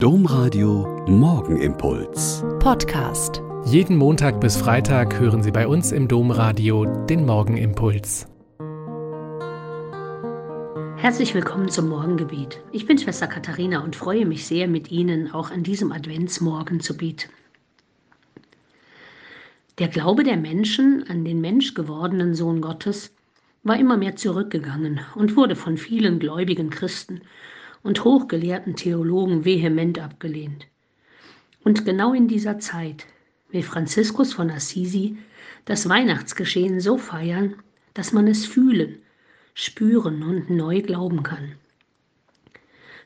Domradio Morgenimpuls. Podcast. Jeden Montag bis Freitag hören Sie bei uns im Domradio den Morgenimpuls. Herzlich willkommen zum Morgengebet. Ich bin Schwester Katharina und freue mich sehr, mit Ihnen auch an diesem Adventsmorgen zu beten. Der Glaube der Menschen an den menschgewordenen Sohn Gottes war immer mehr zurückgegangen und wurde von vielen gläubigen Christen und hochgelehrten Theologen vehement abgelehnt. Und genau in dieser Zeit will Franziskus von Assisi das Weihnachtsgeschehen so feiern, dass man es fühlen, spüren und neu glauben kann.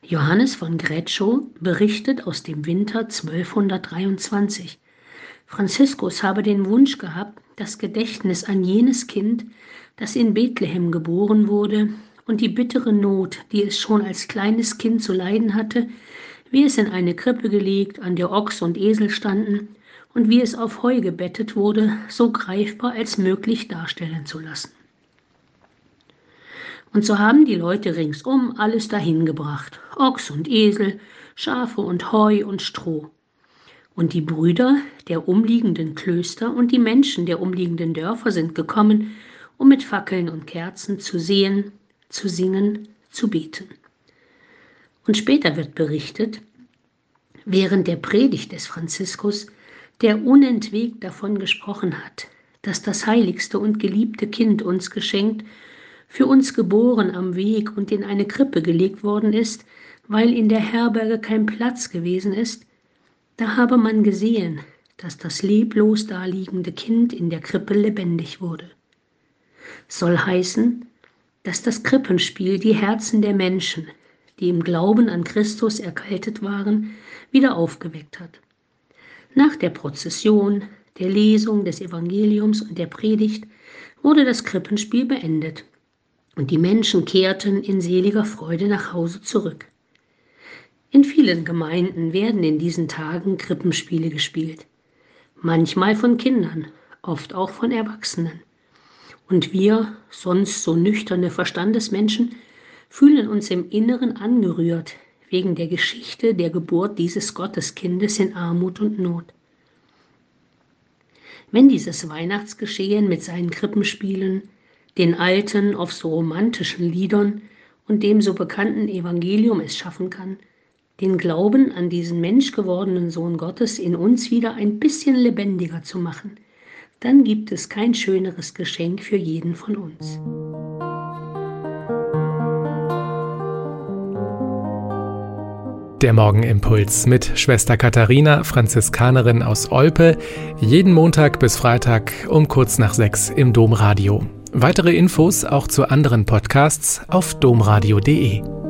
Johannes von Greccio berichtet aus dem Winter 1223. Franziskus habe den Wunsch gehabt, das Gedächtnis an jenes Kind, das in Bethlehem geboren wurde und die bittere Not, die es schon als kleines Kind zu leiden hatte, wie es in eine Krippe gelegt, an der Ochs und Esel standen und wie es auf Heu gebettet wurde, so greifbar als möglich darstellen zu lassen. Und so haben die Leute ringsum alles dahin gebracht, Ochs und Esel, Schafe und Heu und Stroh. Und die Brüder der umliegenden Klöster und die Menschen der umliegenden Dörfer sind gekommen, um mit Fackeln und Kerzen zu sehen, zu singen, zu beten. Und später wird berichtet, während der Predigt des Franziskus, der unentwegt davon gesprochen hat, dass das heiligste und geliebte Kind uns geschenkt, für uns geboren am Weg und in eine Krippe gelegt worden ist, weil in der Herberge kein Platz gewesen ist, da habe man gesehen, dass das leblos daliegende Kind in der Krippe lebendig wurde. Soll heißen, dass das Krippenspiel die Herzen der Menschen, die im Glauben an Christus erkaltet waren, wieder aufgeweckt hat. Nach der Prozession, der Lesung des Evangeliums und der Predigt wurde das Krippenspiel beendet und die Menschen kehrten in seliger Freude nach Hause zurück. In vielen Gemeinden werden in diesen Tagen Krippenspiele gespielt, manchmal von Kindern, oft auch von Erwachsenen. Und wir, sonst so nüchterne Verstandesmenschen, fühlen uns im Inneren angerührt wegen der Geschichte der Geburt dieses Gotteskindes in Armut und Not. Wenn dieses Weihnachtsgeschehen mit seinen Krippenspielen, den alten, oft so romantischen Liedern und dem so bekannten Evangelium es schaffen kann, den Glauben an diesen menschgewordenen Sohn Gottes in uns wieder ein bisschen lebendiger zu machen – dann gibt es kein schöneres Geschenk für jeden von uns. Der Morgenimpuls mit Schwester Katharina, Franziskanerin aus Olpe, jeden Montag bis Freitag um kurz nach sechs im Domradio. Weitere Infos auch zu anderen Podcasts auf domradio.de.